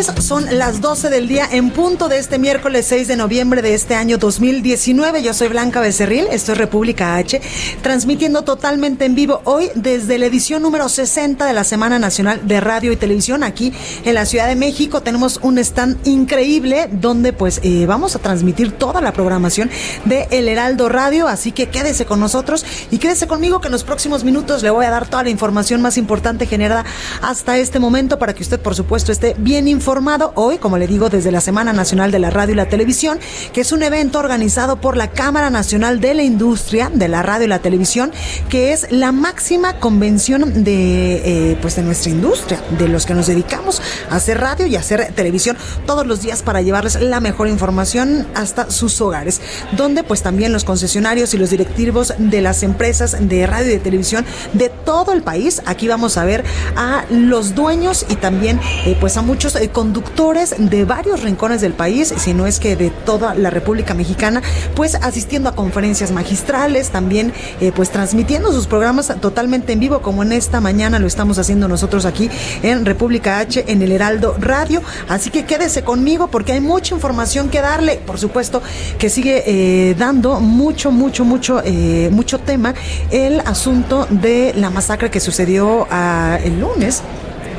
Son las 12 del día en punto de este miércoles 6 de noviembre de este año 2019. Yo soy Blanca Becerril, esto es República H, transmitiendo totalmente en vivo hoy desde la edición número 60 de la Semana Nacional de Radio y Televisión aquí en la Ciudad de México. Tenemos un stand increíble donde pues eh, vamos a transmitir toda la programación de El Heraldo Radio, así que quédese con nosotros y quédese conmigo que en los próximos minutos le voy a dar toda la información más importante generada hasta este momento para que usted por supuesto esté bien informado informado hoy, como le digo, desde la Semana Nacional de la Radio y la Televisión, que es un evento organizado por la Cámara Nacional de la Industria de la Radio y la Televisión, que es la máxima convención de, eh, pues de nuestra industria, de los que nos dedicamos a hacer radio y hacer televisión todos los días para llevarles la mejor información hasta sus hogares, donde pues también los concesionarios y los directivos de las empresas de radio y de televisión de todo el país, aquí vamos a ver a los dueños y también eh, pues a muchos eh, conductores de varios rincones del país, si no es que de toda la República Mexicana, pues asistiendo a conferencias magistrales, también eh, pues transmitiendo sus programas totalmente en vivo, como en esta mañana lo estamos haciendo nosotros aquí en República H, en el Heraldo Radio. Así que quédese conmigo porque hay mucha información que darle. Por supuesto que sigue eh, dando mucho, mucho, mucho, eh, mucho tema el asunto de la masacre que sucedió ah, el lunes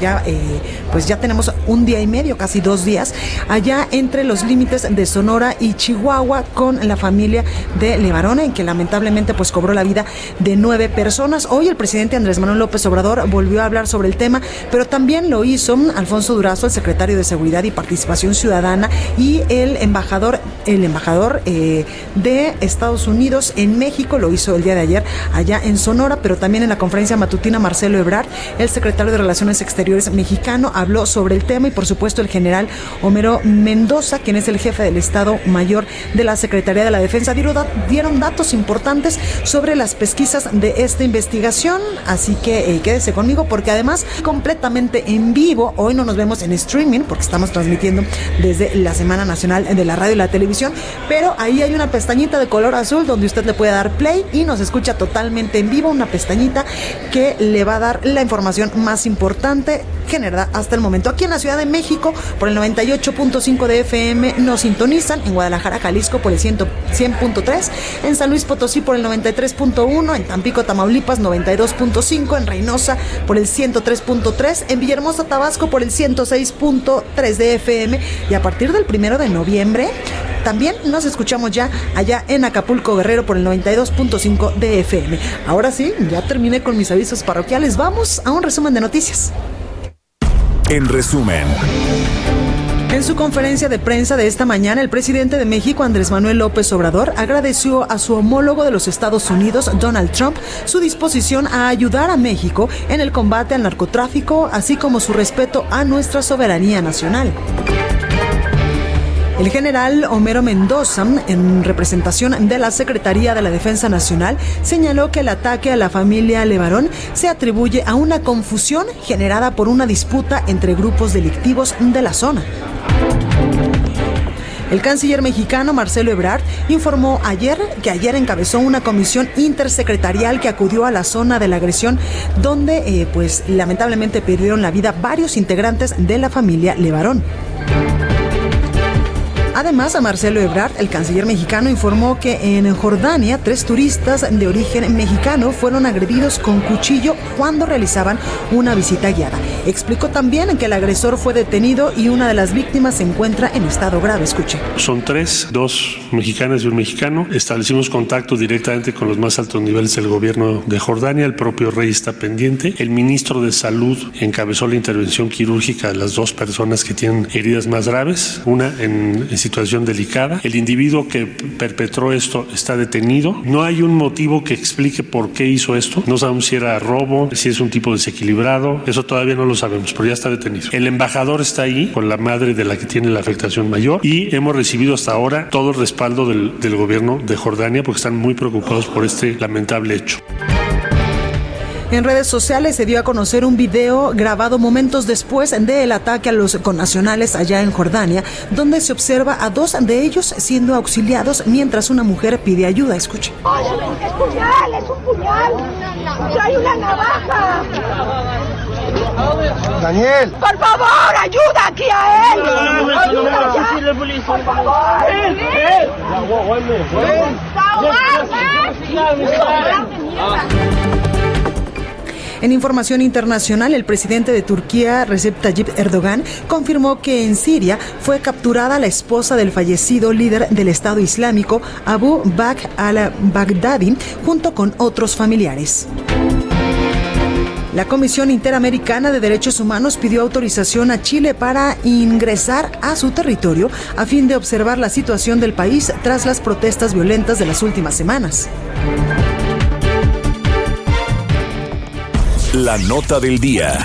ya, eh, pues ya tenemos un día y medio, casi dos días, allá entre los límites de Sonora y Chihuahua con la familia de Levarona, en que lamentablemente pues cobró la vida de nueve personas. Hoy el presidente Andrés Manuel López Obrador volvió a hablar sobre el tema, pero también lo hizo Alfonso Durazo, el secretario de Seguridad y Participación Ciudadana, y el embajador, el embajador eh, de Estados Unidos en México, lo hizo el día de ayer allá en Sonora, pero también en la conferencia matutina Marcelo Ebrard, el secretario de Relaciones Exteriores mexicano, habló sobre el tema y por supuesto el general Homero Mendoza, quien es el jefe del Estado Mayor de la Secretaría de la Defensa, dieron datos importantes sobre las pesquisas de esta investigación, así que eh, quédese conmigo porque además completamente en vivo, hoy no nos vemos en streaming porque estamos transmitiendo desde la Semana Nacional de la Radio y la Televisión, pero ahí hay una pestañita de color azul donde usted le puede dar play y nos escucha totalmente en vivo, una pestañita que le va a dar la información más importante generada hasta el momento. Aquí en la Ciudad de México, por el 98.5 de FM, nos sintonizan. En Guadalajara, Jalisco, por el 100.3. En San Luis Potosí, por el 93.1. En Tampico, Tamaulipas, 92.5. En Reynosa, por el 103.3. En Villahermosa, Tabasco, por el 106.3 de FM. Y a partir del primero de noviembre, también nos escuchamos ya allá en Acapulco Guerrero por el 92.5 de FM. Ahora sí, ya terminé con mis avisos parroquiales. Vamos a un resumen de noticias. En resumen. En su conferencia de prensa de esta mañana, el presidente de México, Andrés Manuel López Obrador, agradeció a su homólogo de los Estados Unidos, Donald Trump, su disposición a ayudar a México en el combate al narcotráfico, así como su respeto a nuestra soberanía nacional. El general Homero Mendoza, en representación de la Secretaría de la Defensa Nacional, señaló que el ataque a la familia Levarón se atribuye a una confusión generada por una disputa entre grupos delictivos de la zona. El canciller mexicano Marcelo Ebrard informó ayer que ayer encabezó una comisión intersecretarial que acudió a la zona de la agresión donde eh, pues lamentablemente perdieron la vida varios integrantes de la familia Levarón. Además, a Marcelo Ebrard, el canciller mexicano, informó que en Jordania tres turistas de origen mexicano fueron agredidos con cuchillo cuando realizaban una visita guiada. Explicó también que el agresor fue detenido y una de las víctimas se encuentra en estado grave. Escuche. Son tres, dos mexicanas y un mexicano. Establecimos contacto directamente con los más altos niveles del gobierno de Jordania. El propio rey está pendiente. El ministro de Salud encabezó la intervención quirúrgica de las dos personas que tienen heridas más graves, una en, situación delicada. El individuo que perpetró esto está detenido. No hay un motivo que explique por qué hizo esto. No sabemos si era robo, si es un tipo desequilibrado. Eso todavía no lo sabemos, pero ya está detenido. El embajador está ahí con la madre de la que tiene la afectación mayor y hemos recibido hasta ahora todo el respaldo del, del gobierno de Jordania porque están muy preocupados por este lamentable hecho. En redes sociales se dio a conocer un video grabado momentos después del ataque a los connacionales allá en Jordania, donde se observa a dos de ellos siendo auxiliados mientras una mujer pide ayuda. Escuche. es puñal, es un puñal. Hay una navaja. Daniel. Por favor, ayuda aquí a él. Por favor. En información internacional, el presidente de Turquía, Recep Tayyip Erdogan, confirmó que en Siria fue capturada la esposa del fallecido líder del Estado Islámico, Abu Bakr al-Baghdadi, junto con otros familiares. La Comisión Interamericana de Derechos Humanos pidió autorización a Chile para ingresar a su territorio a fin de observar la situación del país tras las protestas violentas de las últimas semanas. La nota del día.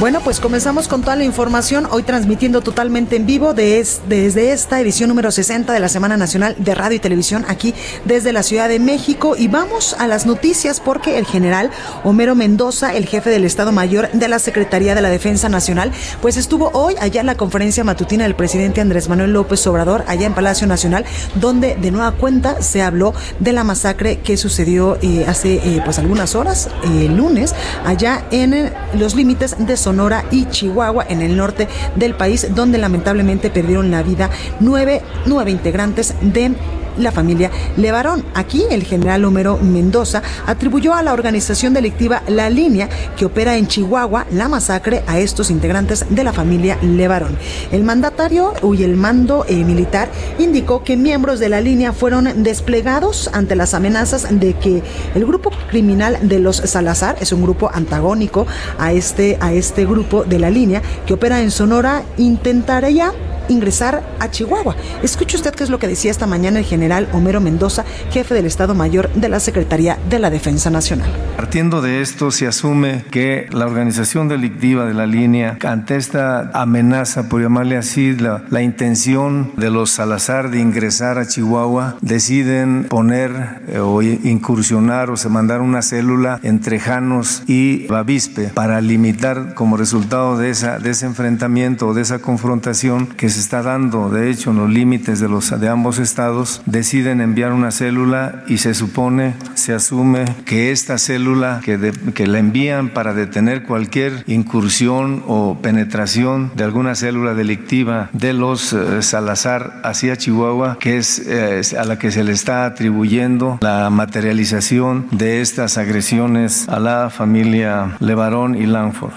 Bueno, pues comenzamos con toda la información, hoy transmitiendo totalmente en vivo desde esta edición número 60 de la Semana Nacional de Radio y Televisión aquí desde la Ciudad de México. Y vamos a las noticias porque el general Homero Mendoza, el jefe del Estado Mayor de la Secretaría de la Defensa Nacional, pues estuvo hoy allá en la conferencia matutina del presidente Andrés Manuel López Obrador allá en Palacio Nacional, donde de nueva cuenta se habló de la masacre que sucedió eh, hace eh, pues algunas horas, el eh, lunes, allá en los límites de Sonora y Chihuahua, en el norte del país, donde lamentablemente perdieron la vida nueve, nueve integrantes de la familia Levarón. Aquí el general Homero Mendoza atribuyó a la organización delictiva La Línea, que opera en Chihuahua, la masacre a estos integrantes de la familia Levarón. El mandatario y el mando eh, militar indicó que miembros de la línea fueron desplegados ante las amenazas de que el grupo criminal de los Salazar es un grupo antagónico a este, a este grupo de la línea que opera en Sonora, intentaría ingresar a Chihuahua. Escuche usted qué es lo que decía esta mañana el general Homero Mendoza, jefe del Estado Mayor de la Secretaría de la Defensa Nacional. Partiendo de esto, se asume que la organización delictiva de la línea, ante esta amenaza, por llamarle así, la, la intención de los Salazar de ingresar a Chihuahua, deciden poner eh, o incursionar o se mandar una célula entre Janos y Bavispe para limitar como resultado de, esa, de ese enfrentamiento o de esa confrontación que se está dando, de hecho, en los límites de, los, de ambos estados, deciden enviar una célula y se supone, se asume que esta célula que, que la envían para detener cualquier incursión o penetración de alguna célula delictiva de los eh, Salazar hacia Chihuahua, que es eh, a la que se le está atribuyendo la materialización de estas agresiones a la familia Levarón y Langford.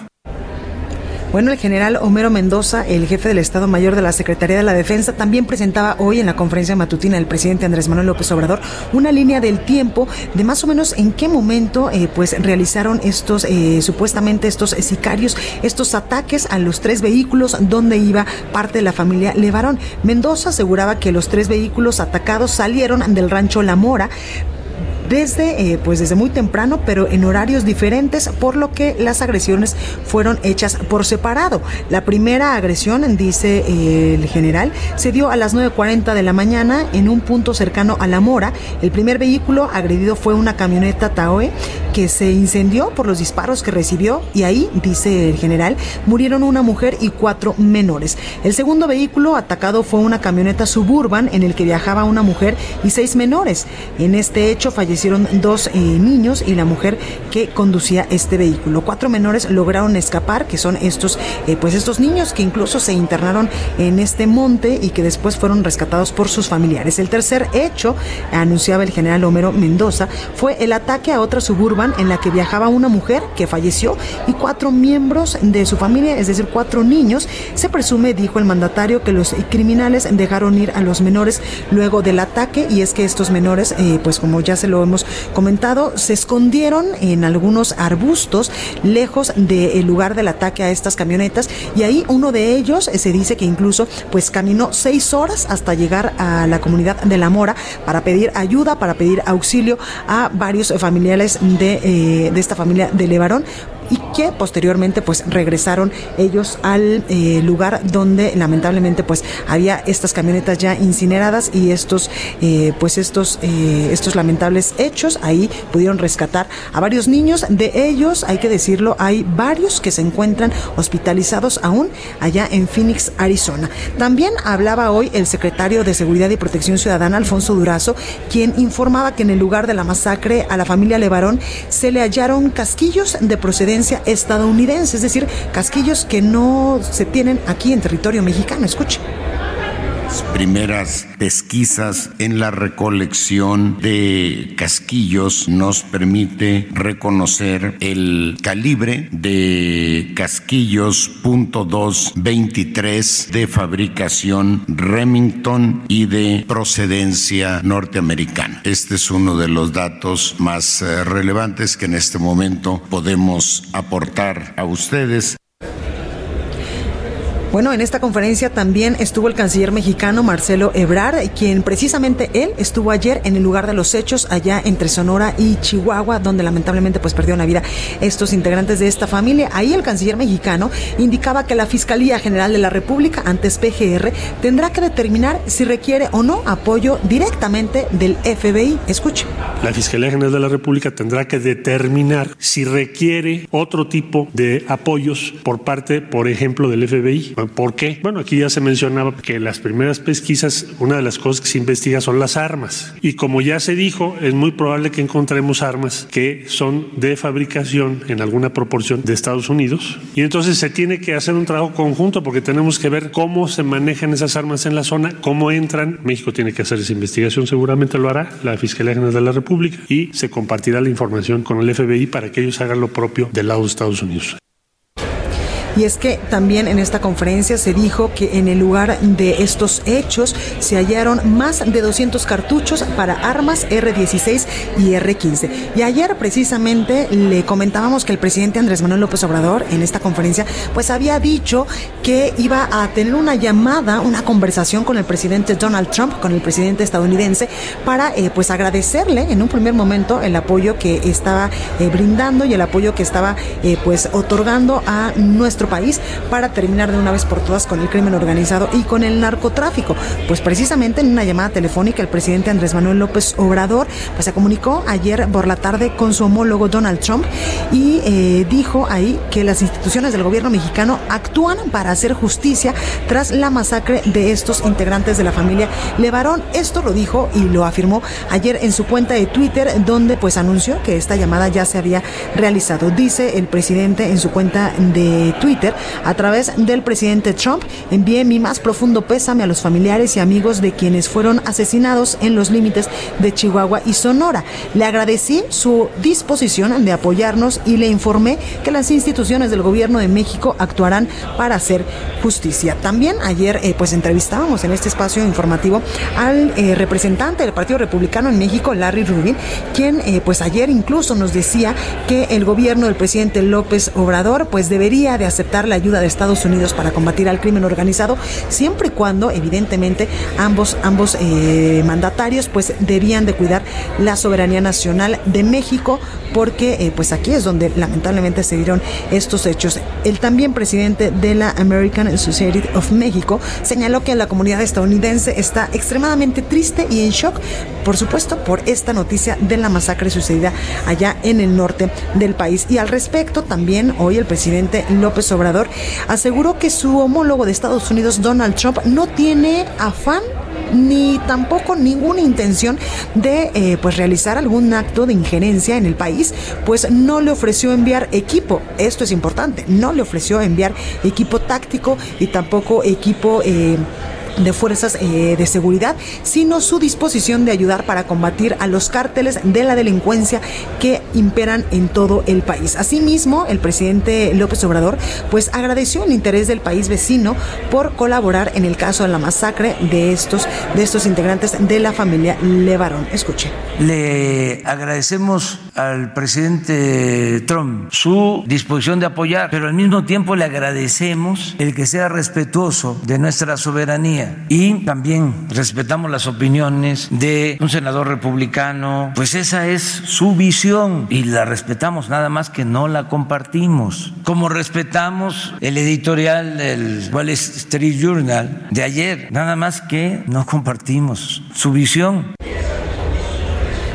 Bueno, el general Homero Mendoza, el jefe del Estado Mayor de la Secretaría de la Defensa, también presentaba hoy en la conferencia matutina del presidente Andrés Manuel López Obrador una línea del tiempo de más o menos en qué momento eh, pues realizaron estos eh, supuestamente estos sicarios estos ataques a los tres vehículos donde iba parte de la familia Levarón. Mendoza aseguraba que los tres vehículos atacados salieron del rancho La Mora desde, eh, pues desde muy temprano, pero en horarios diferentes, por lo que las agresiones fueron hechas por separado. La primera agresión, dice eh, el general, se dio a las 9.40 de la mañana en un punto cercano a La Mora. El primer vehículo agredido fue una camioneta Taoe que se incendió por los disparos que recibió y ahí, dice el general, murieron una mujer y cuatro menores. El segundo vehículo atacado fue una camioneta suburban en el que viajaba una mujer y seis menores. En este hecho fallecieron dos eh, niños y la mujer que conducía este vehículo. Cuatro menores lograron escapar, que son estos, eh, pues estos niños que incluso se internaron en este monte y que después fueron rescatados por sus familiares. El tercer hecho, anunciaba el general Homero Mendoza, fue el ataque a otra suburban en la que viajaba una mujer que falleció y cuatro miembros de su familia, es decir, cuatro niños. Se presume, dijo el mandatario, que los criminales dejaron ir a los menores luego del ataque y es que estos menores, eh, pues como ya se lo hemos comentado, se escondieron en algunos arbustos lejos del lugar del ataque a estas camionetas y ahí uno de ellos eh, se dice que incluso pues caminó seis horas hasta llegar a la comunidad de La Mora para pedir ayuda, para pedir auxilio a varios familiares de, eh, de esta familia de Levarón y que posteriormente pues regresaron ellos al eh, lugar donde lamentablemente pues había estas camionetas ya incineradas y estos eh, pues estos eh, estos lamentables hechos. Ahí pudieron rescatar a varios niños. De ellos hay que decirlo hay varios que se encuentran hospitalizados aún allá en Phoenix Arizona. También hablaba hoy el secretario de Seguridad y Protección Ciudadana Alfonso Durazo quien informaba que en el lugar de la masacre a la familia Levarón se le hallaron casquillos de procedencia estadounidense, es decir, casquillos que no se tienen aquí en territorio mexicano. Escuche primeras pesquisas en la recolección de casquillos nos permite reconocer el calibre de casquillos .223 de fabricación Remington y de procedencia norteamericana. Este es uno de los datos más eh, relevantes que en este momento podemos aportar a ustedes. Bueno, en esta conferencia también estuvo el canciller mexicano Marcelo Ebrard, quien precisamente él estuvo ayer en el lugar de los hechos allá entre Sonora y Chihuahua, donde lamentablemente pues perdieron la vida estos integrantes de esta familia. Ahí el canciller mexicano indicaba que la Fiscalía General de la República, antes PGR, tendrá que determinar si requiere o no apoyo directamente del FBI. Escuche. La Fiscalía General de la República tendrá que determinar si requiere otro tipo de apoyos por parte, por ejemplo, del FBI ¿Por qué? Bueno, aquí ya se mencionaba que las primeras pesquisas, una de las cosas que se investiga son las armas. Y como ya se dijo, es muy probable que encontremos armas que son de fabricación en alguna proporción de Estados Unidos. Y entonces se tiene que hacer un trabajo conjunto porque tenemos que ver cómo se manejan esas armas en la zona, cómo entran. México tiene que hacer esa investigación, seguramente lo hará la Fiscalía General de la República y se compartirá la información con el FBI para que ellos hagan lo propio del lado de Estados Unidos. Y es que también en esta conferencia se dijo que en el lugar de estos hechos se hallaron más de 200 cartuchos para armas R16 y R15. Y ayer precisamente le comentábamos que el presidente Andrés Manuel López Obrador en esta conferencia pues había dicho que iba a tener una llamada, una conversación con el presidente Donald Trump, con el presidente estadounidense, para eh, pues agradecerle en un primer momento el apoyo que estaba eh, brindando y el apoyo que estaba eh, pues otorgando a nuestro país para terminar de una vez por todas con el crimen organizado y con el narcotráfico. Pues precisamente en una llamada telefónica el presidente Andrés Manuel López Obrador pues se comunicó ayer por la tarde con su homólogo Donald Trump y eh, dijo ahí que las instituciones del gobierno mexicano actúan para hacer justicia tras la masacre de estos integrantes de la familia Levarón. Esto lo dijo y lo afirmó ayer en su cuenta de Twitter donde pues anunció que esta llamada ya se había realizado. Dice el presidente en su cuenta de Twitter a través del presidente Trump, envié mi más profundo pésame a los familiares y amigos de quienes fueron asesinados en los límites de Chihuahua y Sonora. Le agradecí su disposición de apoyarnos y le informé que las instituciones del gobierno de México actuarán para hacer justicia. También ayer eh, pues entrevistábamos en este espacio informativo al eh, representante del Partido Republicano en México, Larry Rubin, quien eh, pues ayer incluso nos decía que el gobierno del presidente López Obrador pues debería de hacer aceptar la ayuda de Estados Unidos para combatir al crimen organizado, siempre y cuando, evidentemente, ambos, ambos eh, mandatarios pues debían de cuidar la soberanía nacional de México, porque eh, pues aquí es donde lamentablemente se dieron estos hechos. El también presidente de la American Society of México señaló que la comunidad estadounidense está extremadamente triste y en shock, por supuesto, por esta noticia de la masacre sucedida allá en el norte del país. Y al respecto, también hoy el presidente López Obrador aseguró que su homólogo de Estados Unidos, Donald Trump, no tiene afán ni tampoco ninguna intención de eh, pues realizar algún acto de injerencia en el país, pues no le ofreció enviar equipo. Esto es importante, no le ofreció enviar equipo táctico y tampoco equipo eh, de fuerzas eh, de seguridad, sino su disposición de ayudar para combatir a los cárteles de la delincuencia que imperan en todo el país. Asimismo, el presidente López Obrador pues agradeció el interés del país vecino por colaborar en el caso de la masacre de estos de estos integrantes de la familia Levarón. Escuche. Le agradecemos al presidente Trump su disposición de apoyar, pero al mismo tiempo le agradecemos el que sea respetuoso de nuestra soberanía y también respetamos las opiniones de un senador republicano, pues esa es su visión y la respetamos, nada más que no la compartimos. Como respetamos el editorial del Wall Street Journal de ayer, nada más que no compartimos su visión.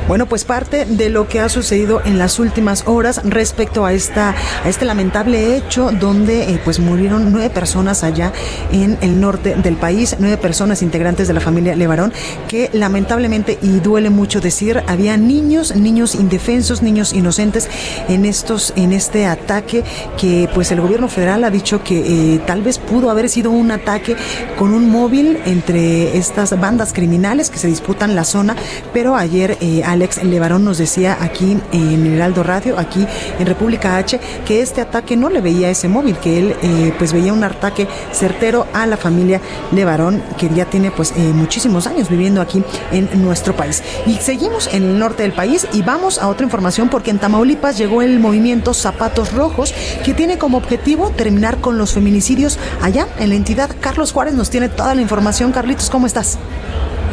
Bueno, pues parte de lo que ha sucedido en las últimas horas respecto a esta a este lamentable hecho donde eh, pues murieron nueve personas allá en el norte del país, nueve personas integrantes de la familia Levarón que lamentablemente y duele mucho decir había niños, niños indefensos, niños inocentes en estos en este ataque que pues el gobierno federal ha dicho que eh, tal vez pudo haber sido un ataque con un móvil entre estas bandas criminales que se disputan la zona, pero ayer eh, Alex Levarón nos decía aquí en Heraldo Radio, aquí en República H, que este ataque no le veía ese móvil, que él eh, pues veía un ataque certero a la familia Levarón, que ya tiene pues eh, muchísimos años viviendo aquí en nuestro país. Y seguimos en el norte del país y vamos a otra información porque en Tamaulipas llegó el movimiento Zapatos Rojos, que tiene como objetivo terminar con los feminicidios allá en la entidad. Carlos Juárez nos tiene toda la información. Carlitos, ¿cómo estás?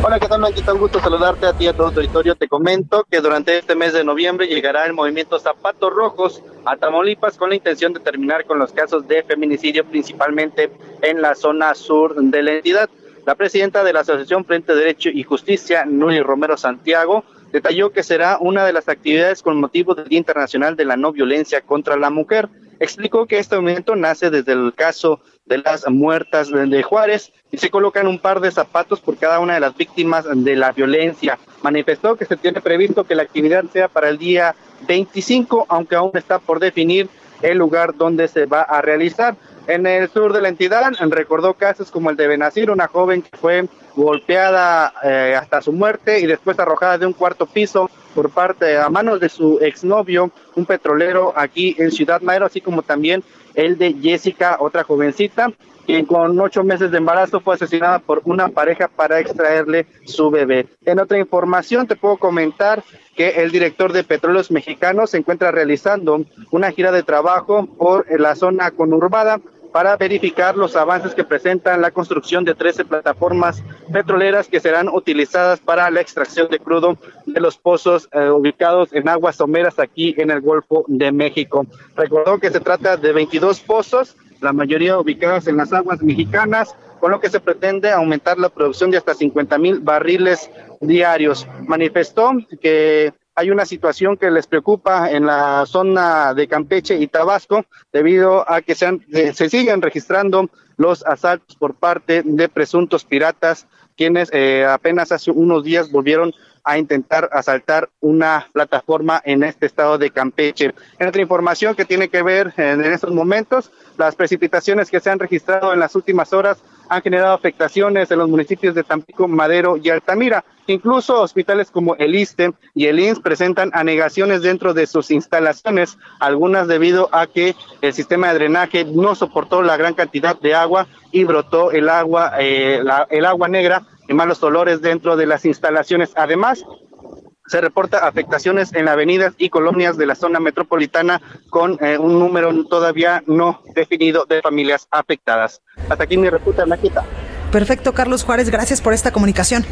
Hola, ¿qué tal, Manquita? Un gusto saludarte a ti y a todo tu territorio. Te comento que durante este mes de noviembre llegará el movimiento Zapatos Rojos a Tamaulipas con la intención de terminar con los casos de feminicidio, principalmente en la zona sur de la entidad. La presidenta de la Asociación Frente Derecho y Justicia, Nuri Romero Santiago, detalló que será una de las actividades con motivo del Día Internacional de la No Violencia contra la Mujer explicó que este movimiento nace desde el caso de las muertas de Juárez y se colocan un par de zapatos por cada una de las víctimas de la violencia. Manifestó que se tiene previsto que la actividad sea para el día 25, aunque aún está por definir el lugar donde se va a realizar. En el sur de la entidad recordó casos como el de Benazir, una joven que fue golpeada eh, hasta su muerte y después arrojada de un cuarto piso por parte a manos de su exnovio, un petrolero aquí en Ciudad Madero, así como también el de Jessica, otra jovencita, quien con ocho meses de embarazo fue asesinada por una pareja para extraerle su bebé. En otra información te puedo comentar que el director de Petróleos Mexicanos se encuentra realizando una gira de trabajo por la zona conurbada para verificar los avances que presentan la construcción de 13 plataformas petroleras que serán utilizadas para la extracción de crudo de los pozos eh, ubicados en aguas someras aquí en el Golfo de México. Recordó que se trata de 22 pozos, la mayoría ubicados en las aguas mexicanas, con lo que se pretende aumentar la producción de hasta 50 mil barriles diarios. Manifestó que hay una situación que les preocupa en la zona de Campeche y Tabasco debido a que se, se siguen registrando los asaltos por parte de presuntos piratas quienes eh, apenas hace unos días volvieron a intentar asaltar una plataforma en este estado de Campeche. En otra información que tiene que ver en estos momentos, las precipitaciones que se han registrado en las últimas horas han generado afectaciones en los municipios de Tampico, Madero y Altamira. Incluso hospitales como el ISTE y el INS presentan anegaciones dentro de sus instalaciones, algunas debido a que el sistema de drenaje no soportó la gran cantidad de agua y brotó el agua, eh, el agua negra y malos olores dentro de las instalaciones. Además, se reporta afectaciones en avenidas y colonias de la zona metropolitana con eh, un número todavía no definido de familias afectadas. Hasta aquí mi reputa, Maquita. Perfecto, Carlos Juárez, gracias por esta comunicación.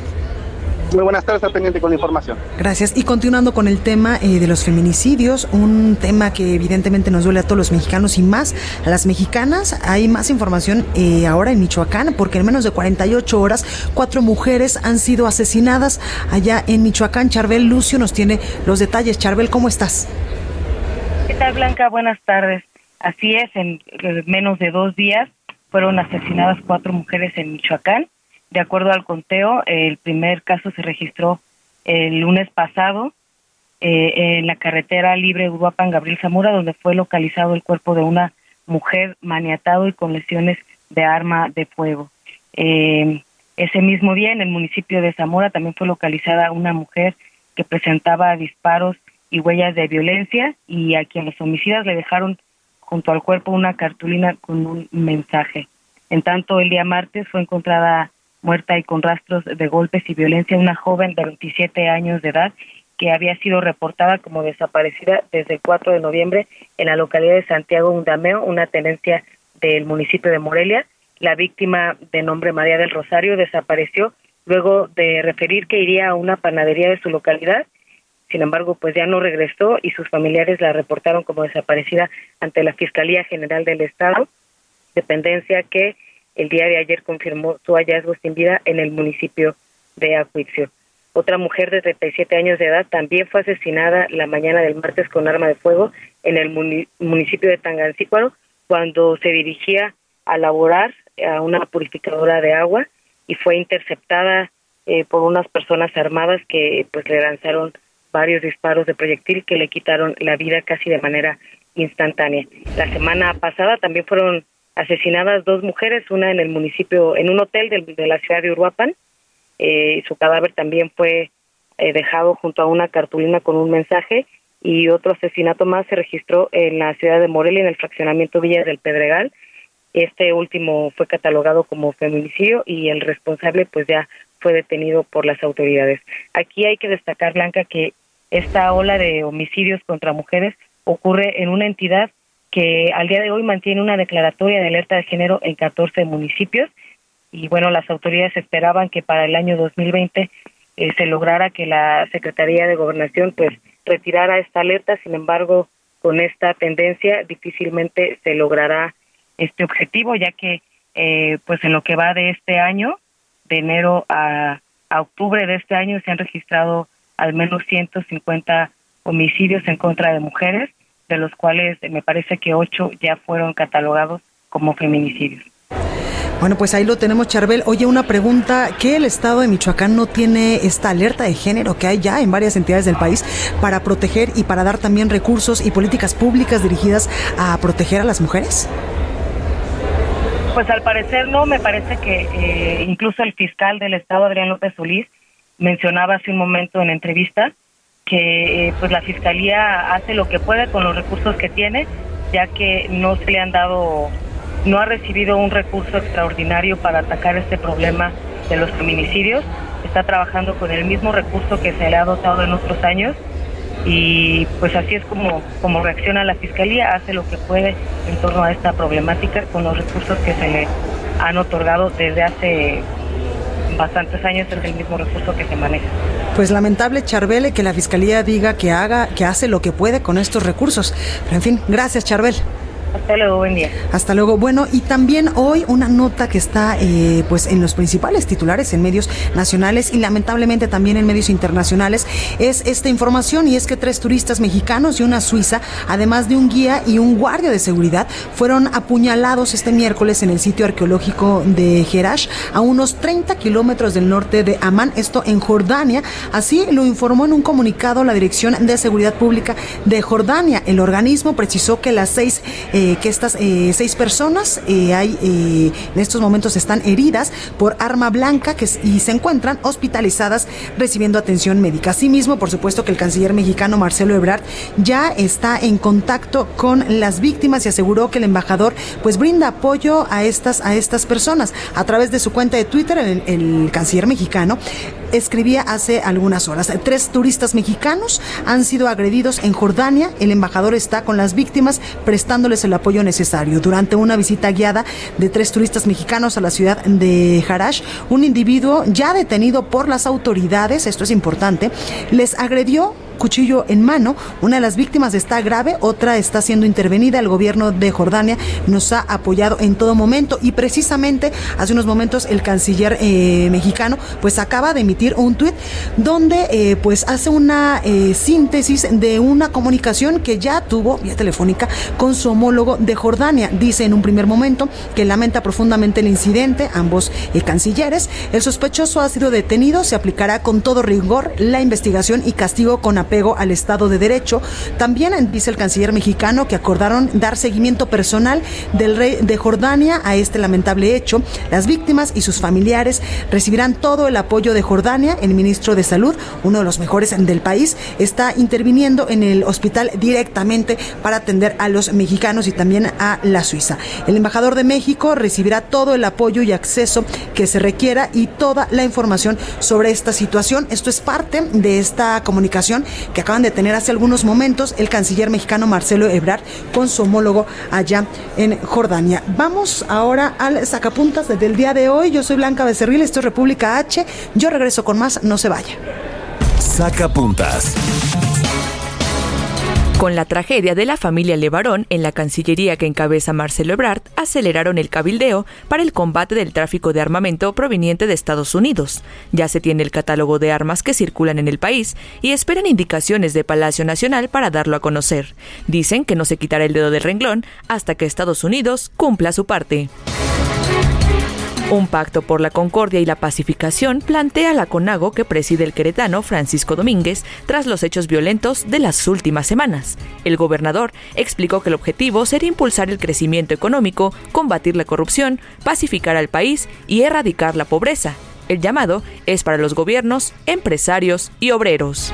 Muy buenas tardes, está pendiente con la información. Gracias. Y continuando con el tema eh, de los feminicidios, un tema que evidentemente nos duele a todos los mexicanos y más a las mexicanas. Hay más información eh, ahora en Michoacán, porque en menos de 48 horas, cuatro mujeres han sido asesinadas allá en Michoacán. Charbel Lucio nos tiene los detalles. Charbel, ¿cómo estás? ¿Qué tal, Blanca? Buenas tardes. Así es, en menos de dos días fueron asesinadas cuatro mujeres en Michoacán de acuerdo al conteo, el primer caso se registró el lunes pasado eh, en la carretera libre Uruapan Gabriel Zamora, donde fue localizado el cuerpo de una mujer maniatado y con lesiones de arma de fuego. Eh, ese mismo día, en el municipio de Zamora, también fue localizada una mujer que presentaba disparos y huellas de violencia y a quien los homicidas le dejaron junto al cuerpo una cartulina con un mensaje. En tanto, el día martes fue encontrada muerta y con rastros de golpes y violencia una joven de 27 años de edad que había sido reportada como desaparecida desde el 4 de noviembre en la localidad de Santiago Undameo, una tenencia del municipio de Morelia. La víctima de nombre María del Rosario desapareció luego de referir que iría a una panadería de su localidad. Sin embargo, pues ya no regresó y sus familiares la reportaron como desaparecida ante la Fiscalía General del Estado, dependencia que el día de ayer confirmó su hallazgo sin vida en el municipio de Acuixio. Otra mujer de 37 años de edad también fue asesinada la mañana del martes con arma de fuego en el municipio de Tangancícuaro cuando se dirigía a laborar a una purificadora de agua y fue interceptada eh, por unas personas armadas que pues le lanzaron varios disparos de proyectil que le quitaron la vida casi de manera instantánea. La semana pasada también fueron asesinadas dos mujeres, una en el municipio, en un hotel de, la ciudad de Uruapan. Eh, su cadáver también fue eh, dejado junto a una cartulina con un mensaje y otro asesinato más se registró en la ciudad de Morelia, en el fraccionamiento Villa del Pedregal. Este último fue catalogado como feminicidio y el responsable pues ya fue detenido por las autoridades. Aquí hay que destacar, Blanca, que esta ola de homicidios contra mujeres ocurre en una entidad que al día de hoy mantiene una declaratoria de alerta de género en 14 municipios. Y bueno, las autoridades esperaban que para el año 2020 eh, se lograra que la Secretaría de Gobernación pues retirara esta alerta, sin embargo, con esta tendencia difícilmente se logrará este objetivo, ya que eh, pues en lo que va de este año, de enero a, octubre de este año, se han registrado al menos 150 homicidios en contra de mujeres de los cuales me parece que ocho ya fueron catalogados como feminicidios. Bueno, pues ahí lo tenemos, Charbel. Oye, una pregunta, ¿qué el Estado de Michoacán no tiene esta alerta de género que hay ya en varias entidades del país para proteger y para dar también recursos y políticas públicas dirigidas a proteger a las mujeres? Pues al parecer no, me parece que eh, incluso el fiscal del Estado, Adrián López Solís, mencionaba hace un momento en entrevista que eh, pues la fiscalía hace lo que puede con los recursos que tiene, ya que no se le han dado, no ha recibido un recurso extraordinario para atacar este problema de los feminicidios. Está trabajando con el mismo recurso que se le ha dotado en otros años y pues así es como, como reacciona la fiscalía, hace lo que puede en torno a esta problemática con los recursos que se le han otorgado desde hace bastantes años es el mismo recurso que se maneja. Pues lamentable, Charbel, que la Fiscalía diga que haga, que hace lo que puede con estos recursos. Pero en fin, gracias, Charbel. Hasta luego, buen día. Hasta luego. Bueno, y también hoy una nota que está eh, pues en los principales titulares en medios nacionales y lamentablemente también en medios internacionales es esta información y es que tres turistas mexicanos y una suiza, además de un guía y un guardia de seguridad, fueron apuñalados este miércoles en el sitio arqueológico de Jerash, a unos 30 kilómetros del norte de Amán, esto en Jordania. Así lo informó en un comunicado la Dirección de Seguridad Pública de Jordania. El organismo precisó que las seis que estas eh, seis personas eh, hay, en estos momentos están heridas por arma blanca que, y se encuentran hospitalizadas recibiendo atención médica. Asimismo, por supuesto que el canciller mexicano Marcelo Ebrard ya está en contacto con las víctimas y aseguró que el embajador pues brinda apoyo a estas, a estas personas. A través de su cuenta de Twitter, el canciller mexicano escribía hace algunas horas. Tres turistas mexicanos han sido agredidos en Jordania. El embajador está con las víctimas prestándoles el apoyo necesario. Durante una visita guiada de tres turistas mexicanos a la ciudad de Harash, un individuo ya detenido por las autoridades, esto es importante, les agredió cuchillo en mano. Una de las víctimas está grave, otra está siendo intervenida. El gobierno de Jordania nos ha apoyado en todo momento y precisamente hace unos momentos el canciller eh, mexicano pues acaba de emitir un tuit donde eh, pues hace una eh, síntesis de una comunicación que ya tuvo vía telefónica con su homólogo de Jordania. Dice en un primer momento que lamenta profundamente el incidente, ambos cancilleres. El sospechoso ha sido detenido, se aplicará con todo rigor la investigación y castigo con apego al Estado de Derecho. También dice el canciller mexicano que acordaron dar seguimiento personal del rey de Jordania a este lamentable hecho. Las víctimas y sus familiares recibirán todo el apoyo de Jordania. El ministro de Salud, uno de los mejores del país, está interviniendo en el hospital directamente para atender a los mexicanos y también a la Suiza. El embajador de México recibirá todo el apoyo y acceso que se requiera y toda la información sobre esta situación. Esto es parte de esta comunicación que acaban de tener hace algunos momentos el canciller mexicano Marcelo Ebrard con su homólogo allá en Jordania. Vamos ahora al sacapuntas del día de hoy. Yo soy Blanca Becerril, esto es República H. Yo regreso con más, no se vaya. Sacapuntas. Con la tragedia de la familia Levarón en la Cancillería que encabeza Marcelo Ebrard, aceleraron el cabildeo para el combate del tráfico de armamento proveniente de Estados Unidos. Ya se tiene el catálogo de armas que circulan en el país y esperan indicaciones de Palacio Nacional para darlo a conocer. Dicen que no se quitará el dedo del renglón hasta que Estados Unidos cumpla su parte. Un pacto por la concordia y la pacificación plantea la CONAGO que preside el queretano Francisco Domínguez tras los hechos violentos de las últimas semanas. El gobernador explicó que el objetivo será impulsar el crecimiento económico, combatir la corrupción, pacificar al país y erradicar la pobreza. El llamado es para los gobiernos, empresarios y obreros.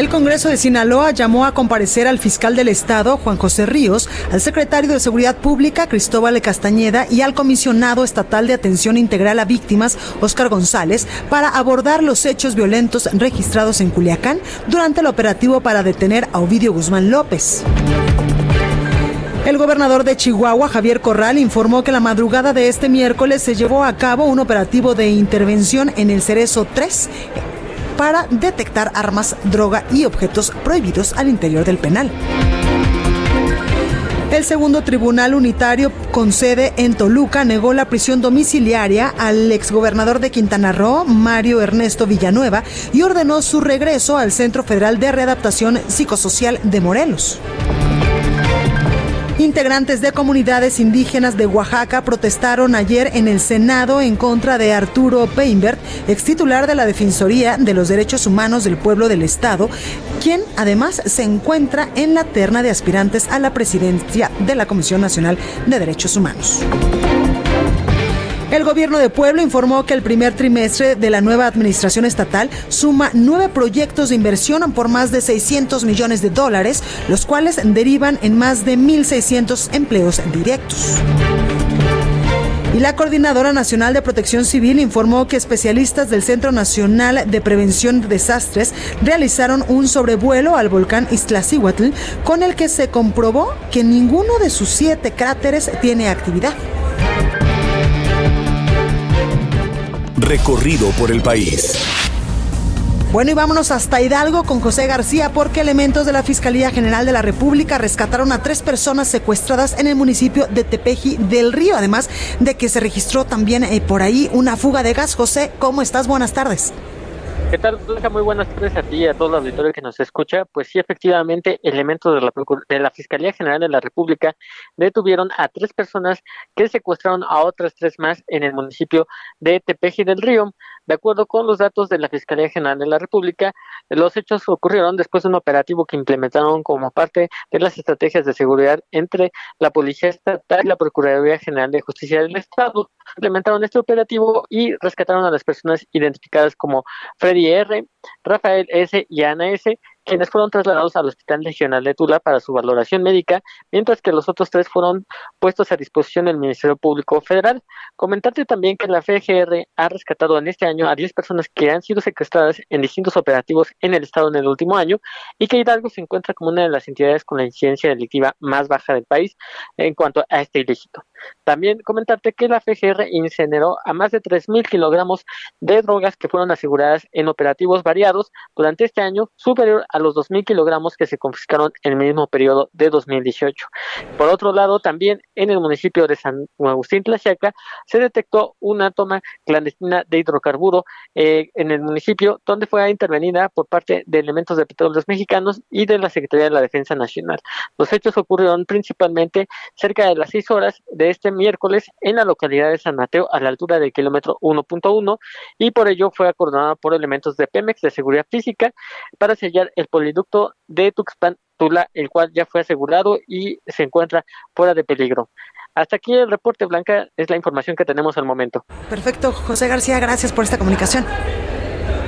El Congreso de Sinaloa llamó a comparecer al fiscal del Estado, Juan José Ríos, al secretario de Seguridad Pública, Cristóbal Castañeda, y al comisionado estatal de atención integral a víctimas, Óscar González, para abordar los hechos violentos registrados en Culiacán durante el operativo para detener a Ovidio Guzmán López. El gobernador de Chihuahua, Javier Corral, informó que la madrugada de este miércoles se llevó a cabo un operativo de intervención en el Cerezo 3 para detectar armas, droga y objetos prohibidos al interior del penal. El segundo tribunal unitario con sede en Toluca negó la prisión domiciliaria al exgobernador de Quintana Roo, Mario Ernesto Villanueva, y ordenó su regreso al Centro Federal de Readaptación Psicosocial de Morelos. Integrantes de comunidades indígenas de Oaxaca protestaron ayer en el Senado en contra de Arturo Peinbert, ex titular de la Defensoría de los Derechos Humanos del Pueblo del Estado, quien además se encuentra en la terna de aspirantes a la presidencia de la Comisión Nacional de Derechos Humanos. El gobierno de Pueblo informó que el primer trimestre de la nueva administración estatal suma nueve proyectos de inversión por más de 600 millones de dólares, los cuales derivan en más de 1.600 empleos directos. Y la Coordinadora Nacional de Protección Civil informó que especialistas del Centro Nacional de Prevención de Desastres realizaron un sobrevuelo al volcán Iztaccíhuatl con el que se comprobó que ninguno de sus siete cráteres tiene actividad. Recorrido por el país. Bueno, y vámonos hasta Hidalgo con José García porque elementos de la Fiscalía General de la República rescataron a tres personas secuestradas en el municipio de Tepeji del Río, además de que se registró también eh, por ahí una fuga de gas. José, ¿cómo estás? Buenas tardes. ¿Qué tal? Muy buenas tardes a ti y a todo el auditorio que nos escucha. Pues sí, efectivamente, elementos de la, de la Fiscalía General de la República detuvieron a tres personas que secuestraron a otras tres más en el municipio de Tepeji del Río. De acuerdo con los datos de la Fiscalía General de la República, los hechos ocurrieron después de un operativo que implementaron como parte de las estrategias de seguridad entre la Policía Estatal y la Procuraduría General de Justicia del Estado. Implementaron este operativo y rescataron a las personas identificadas como Freddy R., Rafael S. y Ana S., quienes fueron trasladados al Hospital Regional de Tula para su valoración médica, mientras que los otros tres fueron puestos a disposición del Ministerio Público Federal. Comentarte también que la FGR ha rescatado en este año a 10 personas que han sido secuestradas en distintos operativos en el Estado en el último año y que Hidalgo se encuentra como una de las entidades con la incidencia delictiva más baja del país en cuanto a este ilícito. También comentarte que la FGR incineró a más de 3.000 kilogramos de drogas que fueron aseguradas en operativos variados durante este año, superior a los 2.000 kilogramos que se confiscaron en el mismo periodo de 2018. Por otro lado, también en el municipio de San Agustín Tlaxiaca se detectó una toma clandestina de hidrocarburo eh, en el municipio, donde fue intervenida por parte de elementos de petróleos mexicanos y de la Secretaría de la Defensa Nacional. Los hechos ocurrieron principalmente cerca de las 6 horas de este miércoles en la localidad de San Mateo, a la altura del kilómetro 1.1, y por ello fue acordonada por elementos de Pemex de seguridad física para sellar el poliducto de Tuxpan Tula, el cual ya fue asegurado y se encuentra fuera de peligro. Hasta aquí el reporte Blanca, es la información que tenemos al momento. Perfecto, José García, gracias por esta comunicación.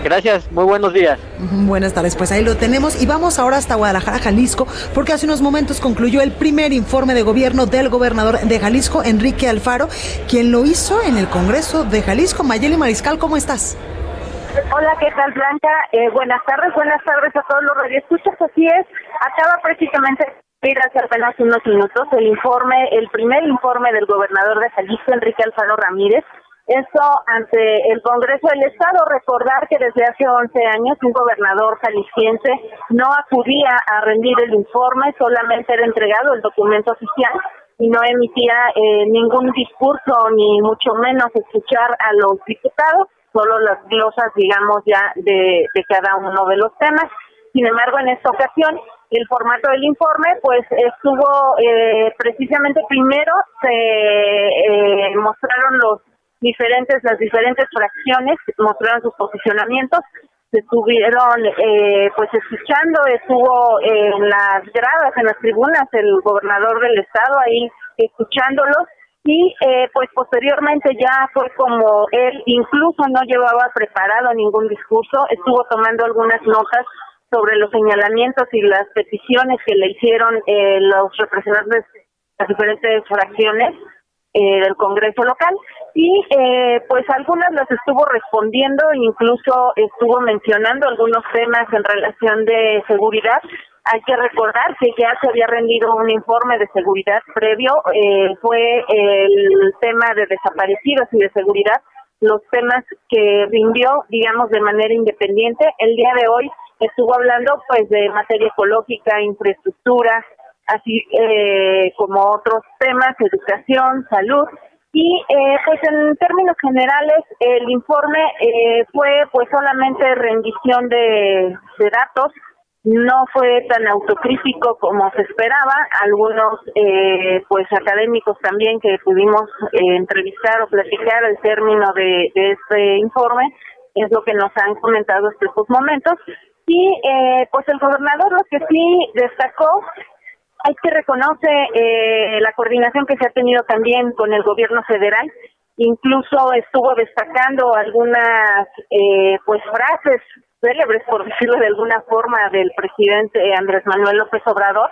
Gracias, muy buenos días. Buenas tardes, pues ahí lo tenemos y vamos ahora hasta Guadalajara, Jalisco, porque hace unos momentos concluyó el primer informe de gobierno del gobernador de Jalisco, Enrique Alfaro, quien lo hizo en el Congreso de Jalisco. Mayeli Mariscal, ¿cómo estás? Hola, ¿qué tal, Blanca? Eh, buenas tardes, buenas tardes a todos los radioescuchas. Así es, acaba precisamente de hace apenas unos minutos el informe, el primer informe del gobernador de Jalisco, Enrique Alfaro Ramírez, esto ante el Congreso del Estado. Recordar que desde hace 11 años un gobernador jalisciense no acudía a rendir el informe, solamente era entregado el documento oficial y no emitía eh, ningún discurso ni mucho menos escuchar a los diputados, solo las glosas, digamos, ya de, de cada uno de los temas. Sin embargo, en esta ocasión, el formato del informe, pues estuvo eh, precisamente primero se eh, mostraron los diferentes, las diferentes fracciones mostraron sus posicionamientos, se estuvieron eh, pues escuchando, estuvo en las gradas, en las tribunas, el gobernador del estado ahí escuchándolos y eh, pues posteriormente ya fue como él incluso no llevaba preparado ningún discurso, estuvo tomando algunas notas sobre los señalamientos y las peticiones que le hicieron eh, los representantes de las diferentes fracciones eh, del Congreso local y eh, pues algunas las estuvo respondiendo, incluso estuvo mencionando algunos temas en relación de seguridad. Hay que recordar que ya se había rendido un informe de seguridad previo, eh, fue el tema de desaparecidos y de seguridad, los temas que rindió, digamos, de manera independiente. El día de hoy estuvo hablando pues de materia ecológica, infraestructura, así eh, como otros temas, educación, salud. Y eh, pues en términos generales el informe eh, fue pues solamente rendición de, datos, no fue tan autocrítico como se esperaba. Algunos eh, pues académicos también que pudimos eh, entrevistar o platicar el término de, este informe es lo que nos han comentado estos momentos. Y eh, pues el gobernador lo que sí destacó hay que reconoce eh, la coordinación que se ha tenido también con el gobierno federal. Incluso estuvo destacando algunas eh, pues frases célebres, por decirlo de alguna forma, del presidente Andrés Manuel López Obrador.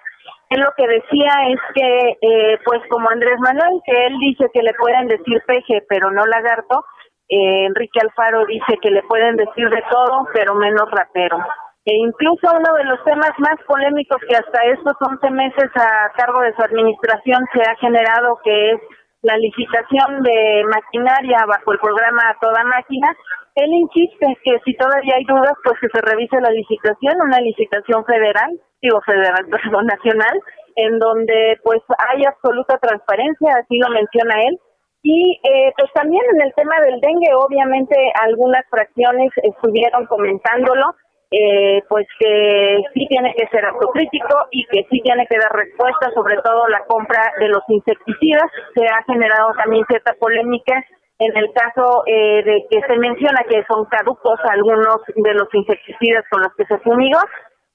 Él lo que decía es que, eh, pues como Andrés Manuel, que él dice que le pueden decir peje, pero no lagarto, eh, Enrique Alfaro dice que le pueden decir de todo, pero menos rapero. E incluso uno de los temas más polémicos que hasta estos 11 meses a cargo de su administración se ha generado, que es la licitación de maquinaria bajo el programa Toda Máquina, él insiste que si todavía hay dudas, pues que se revise la licitación, una licitación federal, digo federal, perdón, nacional, en donde pues hay absoluta transparencia, así lo menciona él. Y eh, pues también en el tema del dengue, obviamente algunas fracciones estuvieron comentándolo, eh, pues que sí tiene que ser autocrítico y que sí tiene que dar respuesta, sobre todo la compra de los insecticidas. Se ha generado también cierta polémica en el caso eh, de que se menciona que son caducos algunos de los insecticidas con los que se fumigó.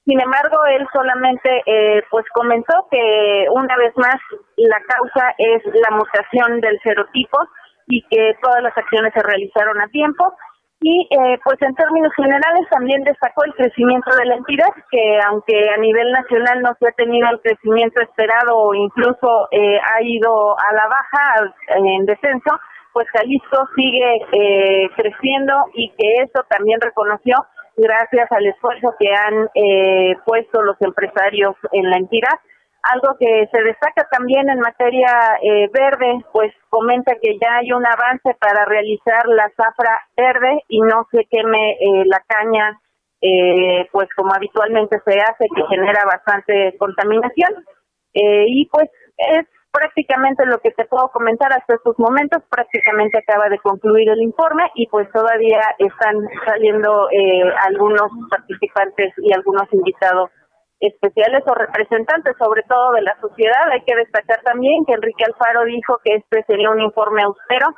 Sin embargo, él solamente eh, pues comentó que una vez más la causa es la mutación del serotipo y que todas las acciones se realizaron a tiempo. Y eh, pues en términos generales también destacó el crecimiento de la entidad, que aunque a nivel nacional no se ha tenido el crecimiento esperado o incluso eh, ha ido a la baja, en descenso, pues Jalisco sigue eh, creciendo y que eso también reconoció gracias al esfuerzo que han eh, puesto los empresarios en la entidad. Algo que se destaca también en materia eh, verde, pues comenta que ya hay un avance para realizar la zafra verde y no se queme eh, la caña, eh, pues como habitualmente se hace, que genera bastante contaminación. Eh, y pues es prácticamente lo que te puedo comentar hasta estos momentos. Prácticamente acaba de concluir el informe y pues todavía están saliendo eh, algunos participantes y algunos invitados especiales o representantes, sobre todo de la sociedad. Hay que destacar también que Enrique Alfaro dijo que este sería un informe austero.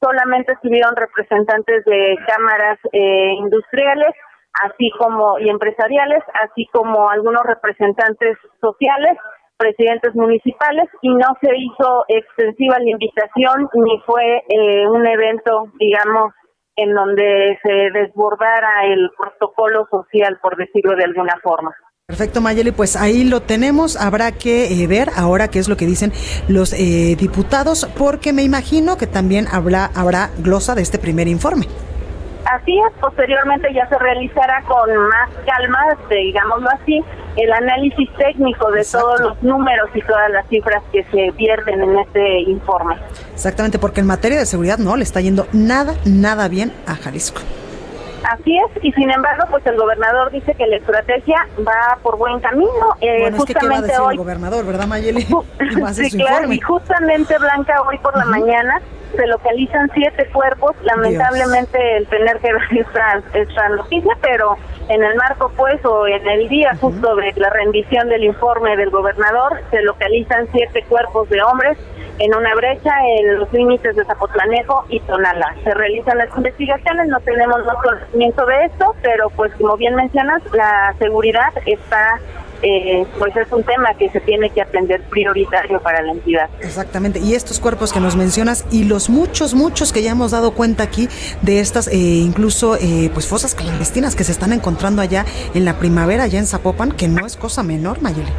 Solamente estuvieron representantes de cámaras eh, industriales, así como y empresariales, así como algunos representantes sociales, presidentes municipales y no se hizo extensiva la invitación ni fue eh, un evento, digamos, en donde se desbordara el protocolo social, por decirlo de alguna forma. Perfecto, Mayeli, pues ahí lo tenemos. Habrá que eh, ver ahora qué es lo que dicen los eh, diputados, porque me imagino que también habrá, habrá glosa de este primer informe. Así es, posteriormente ya se realizará con más calma, este, digámoslo así, el análisis técnico de todos los números y todas las cifras que se pierden en este informe. Exactamente, porque en materia de seguridad no le está yendo nada, nada bien a Jalisco. Así es, y sin embargo, pues el gobernador dice que la estrategia va por buen camino. Eh, bueno, es que ¿qué va a decir hoy, el gobernador, ¿verdad, Mayeli? sí, claro, y justamente, Blanca, hoy por uh -huh. la mañana se localizan siete cuerpos, lamentablemente Dios. el tener que ver esta, esta noticia, pero en el marco pues o en el día uh -huh. justo de la rendición del informe del gobernador se localizan siete cuerpos de hombres en una brecha en los límites de Zapotlanejo y Tonala. Se realizan las investigaciones, no tenemos más conocimiento de esto, pero pues como bien mencionas, la seguridad está eh, pues es un tema que se tiene que atender prioritario para la entidad. Exactamente, y estos cuerpos que nos mencionas y los muchos, muchos que ya hemos dado cuenta aquí de estas, eh, incluso eh, pues fosas clandestinas que se están encontrando allá en la primavera, allá en Zapopan, que no es cosa menor, Mayeli.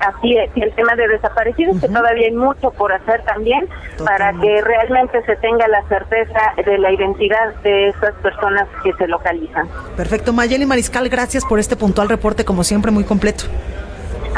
Así es, y el tema de desaparecidos, uh -huh. que todavía hay mucho por hacer también Totalmente. para que realmente se tenga la certeza de la identidad de estas personas que se localizan. Perfecto, Mayeli Mariscal, gracias por este puntual reporte, como siempre, muy completo. Pronto.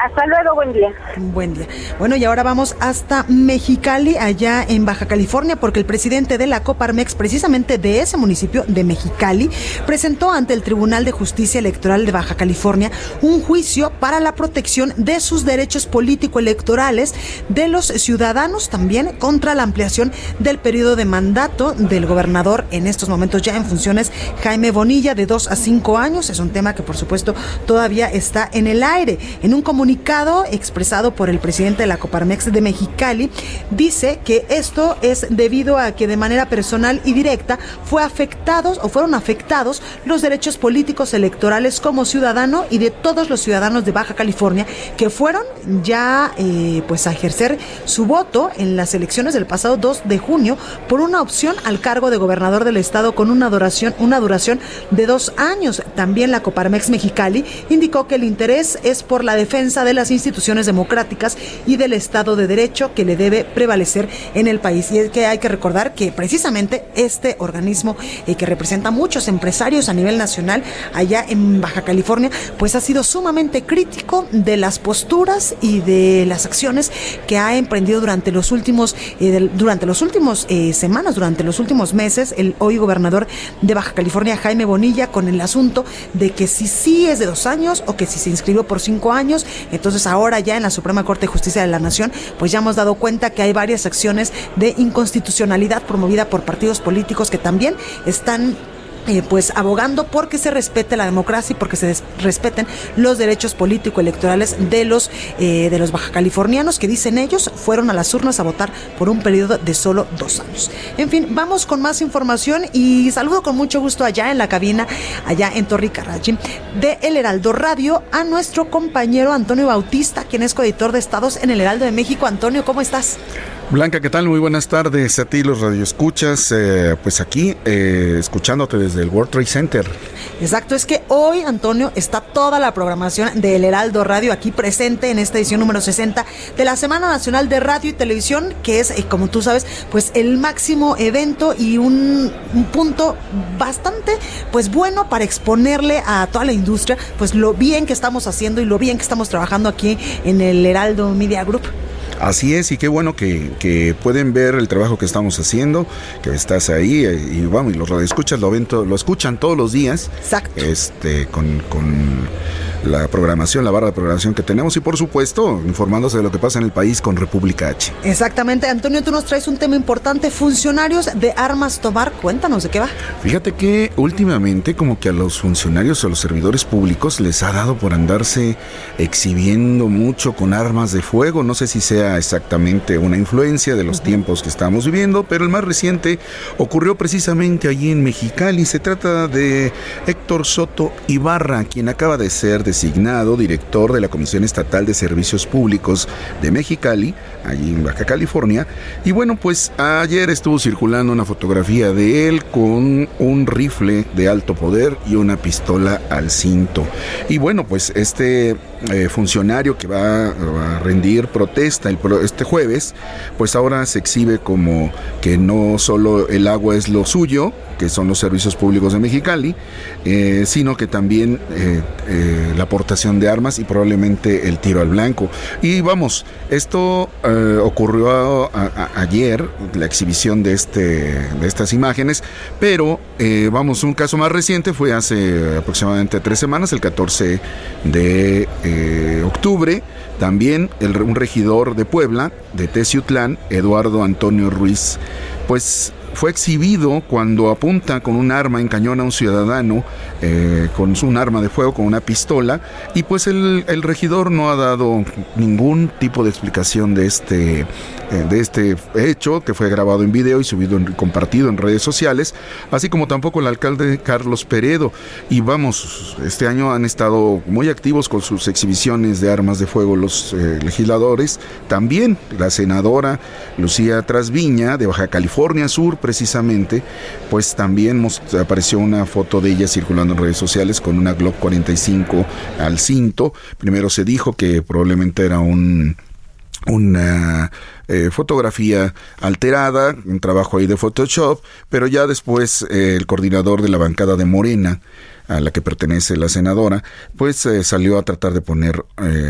Hasta luego, buen día. Buen día. Bueno, y ahora vamos hasta Mexicali, allá en Baja California, porque el presidente de la Coparmex, precisamente de ese municipio de Mexicali, presentó ante el Tribunal de Justicia Electoral de Baja California un juicio para la protección de sus derechos político-electorales de los ciudadanos, también contra la ampliación del periodo de mandato del gobernador en estos momentos ya en funciones, Jaime Bonilla, de dos a cinco años. Es un tema que, por supuesto, todavía está en el aire. En un comunicado comunicado expresado por el presidente de la Coparmex de Mexicali dice que esto es debido a que de manera personal y directa fue afectados o fueron afectados los derechos políticos electorales como ciudadano y de todos los ciudadanos de Baja California que fueron ya eh, pues a ejercer su voto en las elecciones del pasado 2 de junio por una opción al cargo de gobernador del estado con una duración una duración de dos años. También la Coparmex Mexicali indicó que el interés es por la defensa de las instituciones democráticas y del Estado de Derecho que le debe prevalecer en el país. Y es que hay que recordar que precisamente este organismo eh, que representa a muchos empresarios a nivel nacional allá en Baja California, pues ha sido sumamente crítico de las posturas y de las acciones que ha emprendido durante los últimos, eh, durante los últimos eh, semanas, durante los últimos meses, el hoy gobernador de Baja California, Jaime Bonilla, con el asunto de que si sí es de dos años o que si se inscribió por cinco años, entonces ahora ya en la Suprema Corte de Justicia de la Nación, pues ya hemos dado cuenta que hay varias acciones de inconstitucionalidad promovida por partidos políticos que también están eh, pues abogando porque se respete la democracia y porque se respeten los derechos político-electorales de los eh, de los baja californianos que dicen ellos fueron a las urnas a votar por un periodo de solo dos años. En fin, vamos con más información y saludo con mucho gusto allá en la cabina, allá en Torricarrachi, de El Heraldo Radio a nuestro compañero Antonio Bautista, quien es coeditor de Estados en El Heraldo de México. Antonio, ¿cómo estás? Blanca, ¿qué tal? Muy buenas tardes a ti, los radioescuchas. Eh, pues aquí, eh, escuchándote desde el World Trade Center. Exacto, es que hoy, Antonio, está toda la programación del Heraldo Radio aquí presente en esta edición número 60 de la Semana Nacional de Radio y Televisión, que es, eh, como tú sabes, pues el máximo evento y un, un punto bastante, pues bueno para exponerle a toda la industria, pues lo bien que estamos haciendo y lo bien que estamos trabajando aquí en el Heraldo Media Group. Así es, y qué bueno que, pueden ver el trabajo que estamos haciendo, que estás ahí, eh, y vamos, y los radioescuchas lo, ven lo escuchan todos los días. Exacto. Este, con, con la programación, la barra de programación que tenemos y por supuesto informándose de lo que pasa en el país con República H. Exactamente, Antonio, tú nos traes un tema importante, funcionarios de armas tomar, cuéntanos de qué va. Fíjate que últimamente como que a los funcionarios o a los servidores públicos les ha dado por andarse exhibiendo mucho con armas de fuego, no sé si sea exactamente una influencia de los tiempos que estamos viviendo, pero el más reciente ocurrió precisamente allí en Mexicali, se trata de Héctor Soto Ibarra, quien acaba de ser de designado director de la Comisión Estatal de Servicios Públicos de Mexicali, allí en Baja California. Y bueno, pues ayer estuvo circulando una fotografía de él con un rifle de alto poder y una pistola al cinto. Y bueno, pues este eh, funcionario que va, a rendir protesta el, este jueves, pues ahora se exhibe como que no solo el agua es lo suyo, que son los servicios públicos de Mexicali, eh, sino que también eh, la aportación de armas y probablemente el tiro al blanco. Y vamos, esto ocurrió ayer, la exhibición de, este, de estas imágenes, pero vamos, un caso más reciente fue hace aproximadamente tres semanas, el 14 de octubre, también el, un regidor de Puebla, de Teciutlán, Eduardo Antonio Ruiz, pues fue exhibido cuando apunta con un arma en cañón a un ciudadano, eh, con un arma de fuego, con una pistola, y pues el, el, regidor no ha dado ningún tipo de explicación de este, eh, de este hecho, que fue grabado en video y subido y compartido en redes sociales, así como tampoco el alcalde Carlos Peredo. Y vamos, este año han estado muy activos con sus exhibiciones de armas de fuego los eh, legisladores, también la senadora Lucía Trasviña de Baja California Sur, precisamente, pues también apareció una foto de ella circulando en redes sociales con una Glock 45 al cinto. Primero se dijo que probablemente era un una eh, fotografía alterada, un trabajo ahí de Photoshop, pero ya después eh, el coordinador de la bancada de Morena a la que pertenece la senadora, pues eh, salió a tratar de poner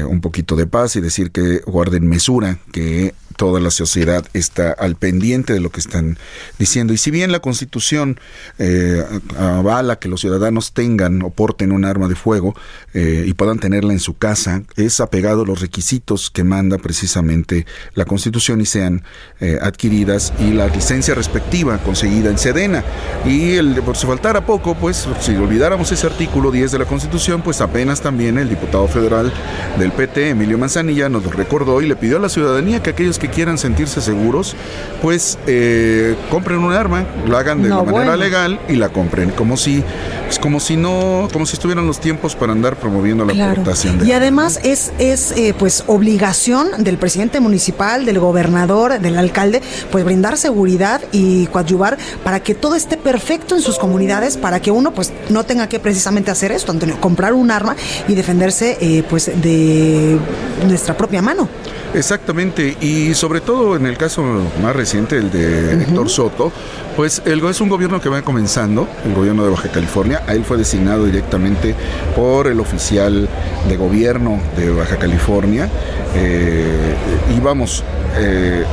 un poquito de paz y decir que guarden mesura, que toda la sociedad está al pendiente de lo que están diciendo. Y si bien la Constitución eh, avala que los ciudadanos tengan o porten un arma de fuego eh, y puedan tenerla en su casa, es apegado a los requisitos que manda precisamente la Constitución y sean eh, adquiridas y la licencia respectiva conseguida en Sedena. Y el, por si faltara poco, pues si olvidáramos ese artículo 10 de la Constitución, pues apenas también el diputado federal del PT, Emilio Manzanilla, nos lo recordó y le pidió a la ciudadanía que aquellos que quieran sentirse seguros, pues eh, compren un arma, lo hagan de manera legal y la compren, como si, pues, como si no, como si estuvieran los tiempos para andar promoviendo la claro. de Y además es, es eh, pues obligación del presidente municipal, del gobernador, del alcalde, pues brindar seguridad y coadyuvar para que todo esté perfecto en sus comunidades, para que uno pues no tenga que precisamente hacer esto, Antonio, comprar un arma y defenderse eh, pues de nuestra propia mano. Exactamente, y sobre todo en el caso más reciente, el de Héctor Soto, pues el, es un gobierno que va comenzando, el gobierno de Baja California, a él fue designado directamente por el oficial de gobierno de Baja California, eh, y vamos, eh,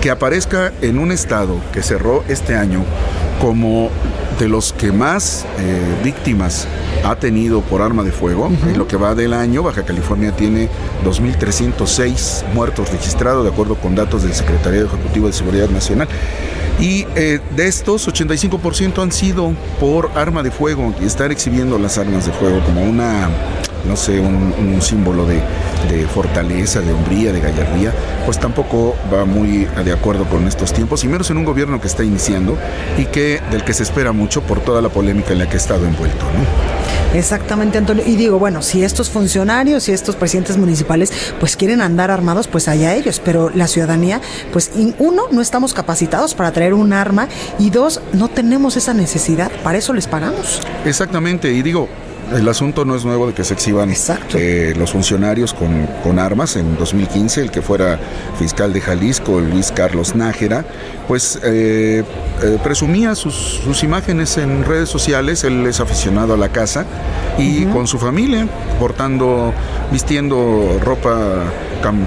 que aparezca en un estado que cerró este año como de los que más eh, víctimas ha tenido por arma de fuego. En lo que va del año, Baja California tiene 2.306 muertos registrados, de acuerdo con datos del Secretariado Ejecutivo de Seguridad Nacional. Y eh, de estos, 85% han sido por arma de fuego y estar exhibiendo las armas de fuego como una no sé, un, símbolo de, fortaleza, de hombría, de gallardía, pues tampoco va muy de acuerdo con estos tiempos, y menos en un gobierno que está iniciando y que del que se espera mucho por toda la polémica en la que ha estado envuelto, ¿no? Exactamente, Antonio. Y digo, bueno, si estos funcionarios y estos presidentes municipales pues quieren andar armados, pues allá ellos, pero la ciudadanía, pues uno, no estamos capacitados para traer un arma y dos, no tenemos esa necesidad, para eso les pagamos. Exactamente, y digo, el asunto no es nuevo de que se exhiban eh, los funcionarios con, armas. En 2015, el que fuera fiscal de Jalisco, Luis Carlos Nájera, pues eh, eh, presumía sus, imágenes en redes sociales. Él es aficionado a la casa y con su familia, portando, vistiendo ropa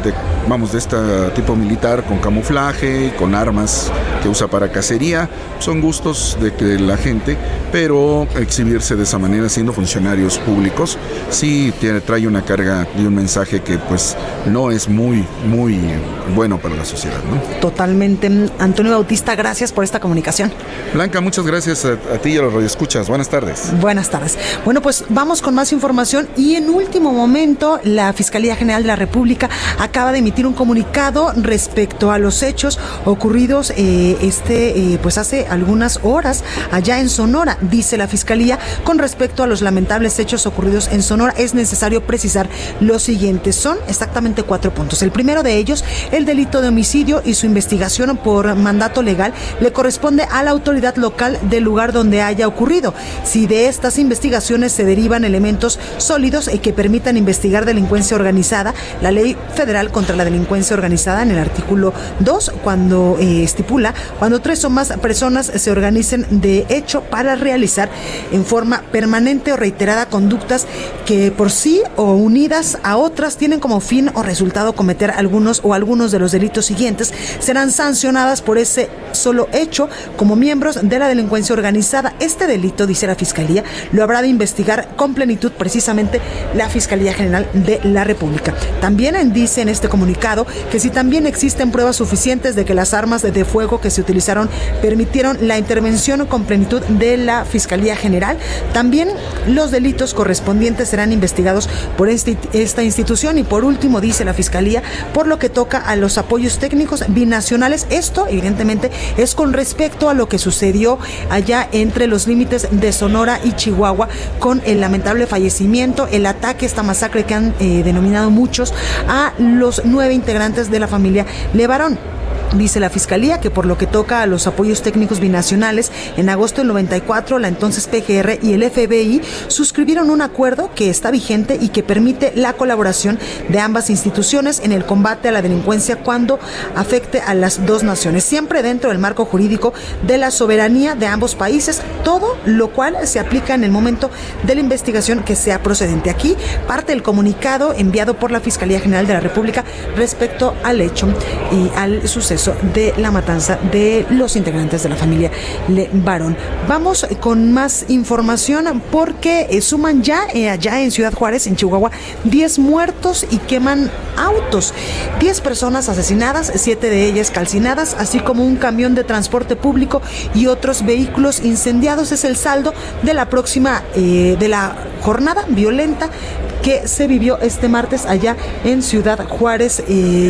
de, vamos, de este tipo militar con camuflaje, con armas que usa para cacería. Son gustos de que la gente, pero exhibirse de esa manera siendo funcionarios públicos sí tiene, trae una carga y un mensaje que pues no es muy, muy bueno para la sociedad. ¿no? Totalmente. Antonio Bautista, gracias por esta comunicación. Blanca, muchas gracias a, a ti y a los radioescuchas. Buenas tardes. Buenas tardes. Bueno, pues vamos con más información y en último momento la Fiscalía General de la República acaba de emitir un comunicado respecto a los hechos ocurridos eh, este eh, pues hace algunas horas allá en Sonora, dice la fiscalía, con respecto a los lamentables hechos ocurridos en Sonora es necesario precisar lo siguiente, son exactamente cuatro puntos. El primero de ellos, el delito de homicidio y su investigación por mandato legal le corresponde a la autoridad local del lugar donde haya ocurrido. Si de estas investigaciones se derivan elementos sólidos y que permitan investigar delincuencia organizada, la ley Federal contra la Delincuencia Organizada en el artículo 2, cuando eh, estipula cuando tres o más personas se organicen de hecho para realizar en forma permanente o reiterada conductas que por sí o unidas a otras tienen como fin o resultado cometer algunos o algunos de los delitos siguientes, serán sancionadas por ese solo hecho como miembros de la delincuencia organizada. Este delito, dice la Fiscalía, lo habrá de investigar con plenitud precisamente la Fiscalía General de la República. También dice en este comunicado que si también existen pruebas suficientes de que las armas de fuego que se utilizaron permitieron la intervención con plenitud de la Fiscalía General, también los delitos correspondientes serán investigados por este, esta institución y por último dice la Fiscalía por lo que toca a los apoyos técnicos binacionales. Esto evidentemente es con respecto a lo que sucedió allá entre los límites de Sonora y Chihuahua con el lamentable fallecimiento, el ataque, esta masacre que han eh, denominado muchos a los nueve integrantes de la familia Levarón. Dice la Fiscalía que por lo que toca a los apoyos técnicos binacionales, en agosto del 94 la entonces PGR y el FBI suscribieron un acuerdo que está vigente y que permite la colaboración de ambas instituciones en el combate a la delincuencia cuando afecte a las dos naciones, siempre dentro del marco jurídico de la soberanía de ambos países, todo lo cual se aplica en el momento de la investigación que sea procedente. Aquí parte del comunicado enviado por la Fiscalía General de la República respecto al hecho y al suceso de la matanza de los integrantes de la familia Le Barón. Vamos con más información porque eh, suman ya eh, allá en Ciudad Juárez, en Chihuahua, 10 muertos y queman autos. 10 personas asesinadas, 7 de ellas calcinadas, así como un camión de transporte público y otros vehículos incendiados. Es el saldo de la próxima, eh, de la jornada violenta que se vivió este martes allá en Ciudad Juárez,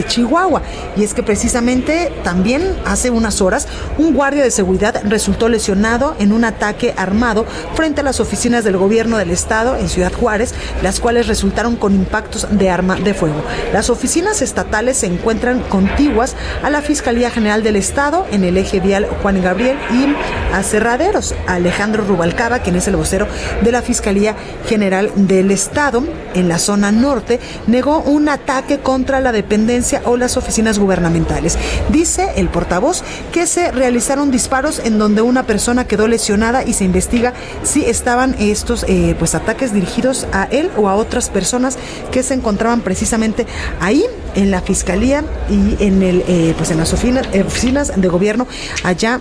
Chihuahua. Y es que precisamente también hace unas horas un guardia de seguridad resultó lesionado en un ataque armado frente a las oficinas del gobierno del estado en Ciudad Juárez, las cuales resultaron con impactos de arma de fuego. Las oficinas estatales se encuentran contiguas a la Fiscalía General del Estado en el eje vial Juan Gabriel y a Cerraderos. Alejandro Rubalcaba, quien es el vocero de la Fiscalía General del Estado en la zona norte, negó un ataque contra la dependencia o las oficinas gubernamentales. Dice el portavoz que se realizaron disparos en donde una persona quedó lesionada y se investiga si estaban estos eh, pues ataques dirigidos a él o a otras personas que se encontraban precisamente ahí en la fiscalía y en el eh, pues en las oficinas, oficinas de gobierno allá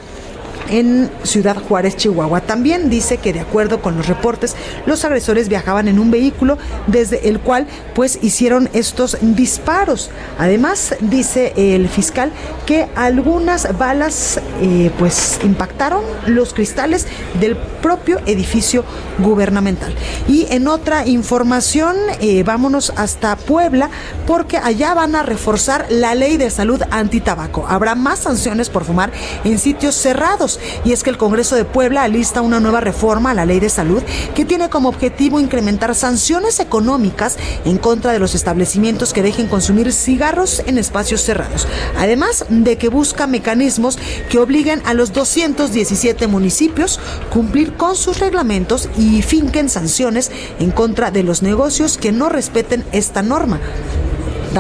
en Ciudad Juárez, Chihuahua. También dice que de acuerdo con los reportes, los agresores viajaban en un vehículo desde el cual pues hicieron estos disparos. Además, dice el fiscal que algunas balas eh, pues impactaron los cristales del propio edificio gubernamental. Y en otra información, eh, vámonos hasta Puebla porque allá van a reforzar la ley de salud antitabaco. Habrá más sanciones por fumar en sitios cerrados. Y es que el Congreso de Puebla alista una nueva reforma a la ley de salud que tiene como objetivo incrementar sanciones económicas en contra de los establecimientos que dejen consumir cigarros en espacios cerrados. Además de que busca mecanismos que obliguen a los 217 municipios cumplir con sus reglamentos y finquen sanciones en contra de los negocios que no respeten esta norma.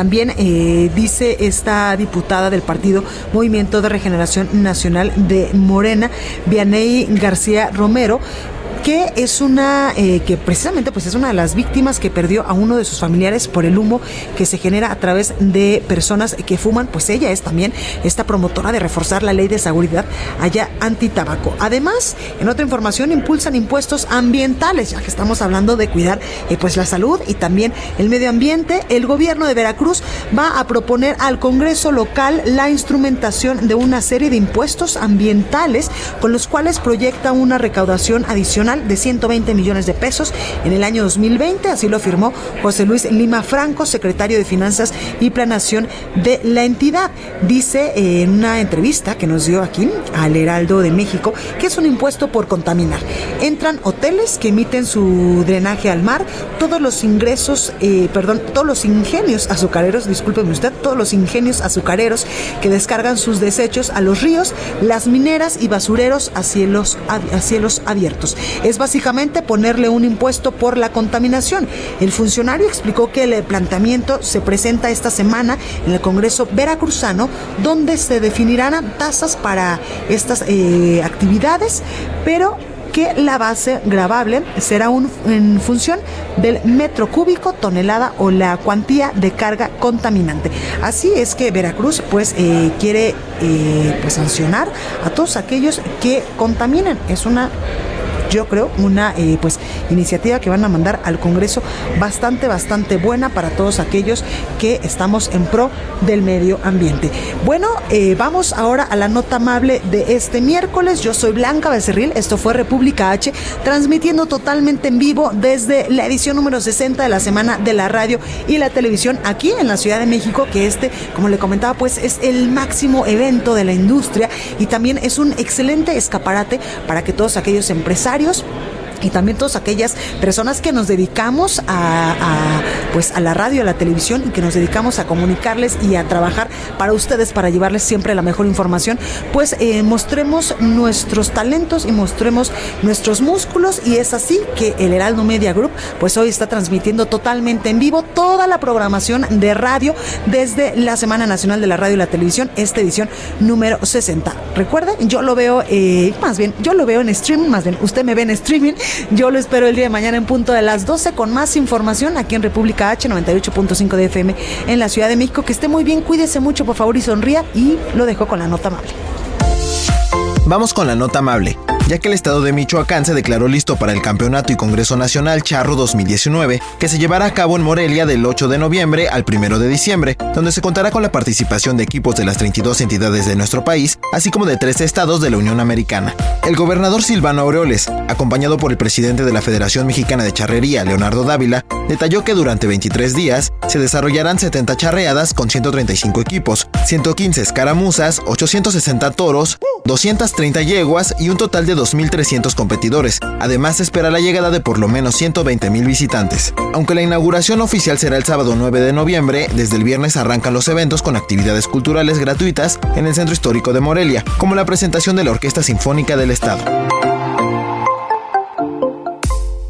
También eh, dice esta diputada del partido Movimiento de Regeneración Nacional de Morena, Vianey García Romero, que es una eh, que precisamente pues es una de las víctimas que perdió a uno de sus familiares por el humo que se genera a través de personas que fuman. Pues ella es también esta promotora de reforzar la ley de seguridad allá antitabaco. Además en otra información impulsan impuestos ambientales ya que estamos hablando de cuidar eh, pues la salud y también el medio ambiente. El gobierno de Veracruz va a proponer al Congreso local la instrumentación de una serie de impuestos ambientales con los cuales proyecta una recaudación adicional de 120 millones de pesos en el año 2020, así lo afirmó José Luis Lima Franco, secretario de Finanzas y Planación de la entidad. Dice en una entrevista que nos dio aquí al Heraldo de México que es un impuesto por contaminar. Entran hoteles que emiten su drenaje al mar, todos los ingresos, eh, perdón, todos los ingenios azucareros, discúlpeme usted, todos los ingenios azucareros que descargan sus desechos a los ríos, las mineras y basureros a cielos, a cielos abiertos es básicamente ponerle un impuesto por la contaminación. El funcionario explicó que el planteamiento se presenta esta semana en el Congreso Veracruzano, donde se definirán tasas para estas eh, actividades, pero que la base grabable será en función del metro cúbico, tonelada o la cuantía de carga contaminante. Así es que Veracruz pues eh, quiere eh, pues, sancionar a todos aquellos que contaminan. Es una yo creo, una eh, pues iniciativa que van a mandar al Congreso bastante, bastante buena para todos aquellos que estamos en pro del medio ambiente. Bueno, eh, vamos ahora a la nota amable de este miércoles. Yo soy Blanca Becerril, esto fue República H, transmitiendo totalmente en vivo desde la edición número 60 de la semana de la radio y la televisión aquí en la Ciudad de México, que este, como le comentaba, pues es el máximo evento de la industria y también es un excelente escaparate para que todos aquellos empresarios usuarios y también todas aquellas personas que nos dedicamos a, pues a la radio, a la televisión y que nos dedicamos a comunicarles y a trabajar para ustedes para llevarles siempre la mejor información, pues eh, mostremos nuestros talentos y mostremos nuestros músculos y es así que el Heraldo Media Group pues hoy está transmitiendo totalmente en vivo toda la programación de radio desde la Semana Nacional de la Radio y la Televisión, esta edición número 60. Recuerden, yo lo veo, eh, más bien, yo lo veo en streaming, más bien, usted me ve en streaming yo lo espero el día de mañana en punto de las 12 con más información aquí en República H 98.5 de FM en la Ciudad de México. Que esté muy bien, cuídese mucho por favor y sonría y lo dejo con la nota amable. Vamos con la nota amable ya que el estado de Michoacán se declaró listo para el Campeonato y Congreso Nacional Charro 2019, que se llevará a cabo en Morelia del 8 de noviembre al 1 de diciembre, donde se contará con la participación de equipos de las 32 entidades de nuestro país, así como de tres estados de la Unión Americana. El gobernador Silvano Aureoles, acompañado por el presidente de la Federación Mexicana de Charrería, Leonardo Dávila, detalló que durante 23 días se desarrollarán 70 charreadas con 135 equipos, 115 escaramuzas, 860 toros, 230 yeguas y un total de 2.300 competidores. Además, se espera la llegada de por lo menos 120.000 visitantes. Aunque la inauguración oficial será el sábado 9 de noviembre, desde el viernes arrancan los eventos con actividades culturales gratuitas en el Centro Histórico de Morelia, como la presentación de la Orquesta Sinfónica del Estado.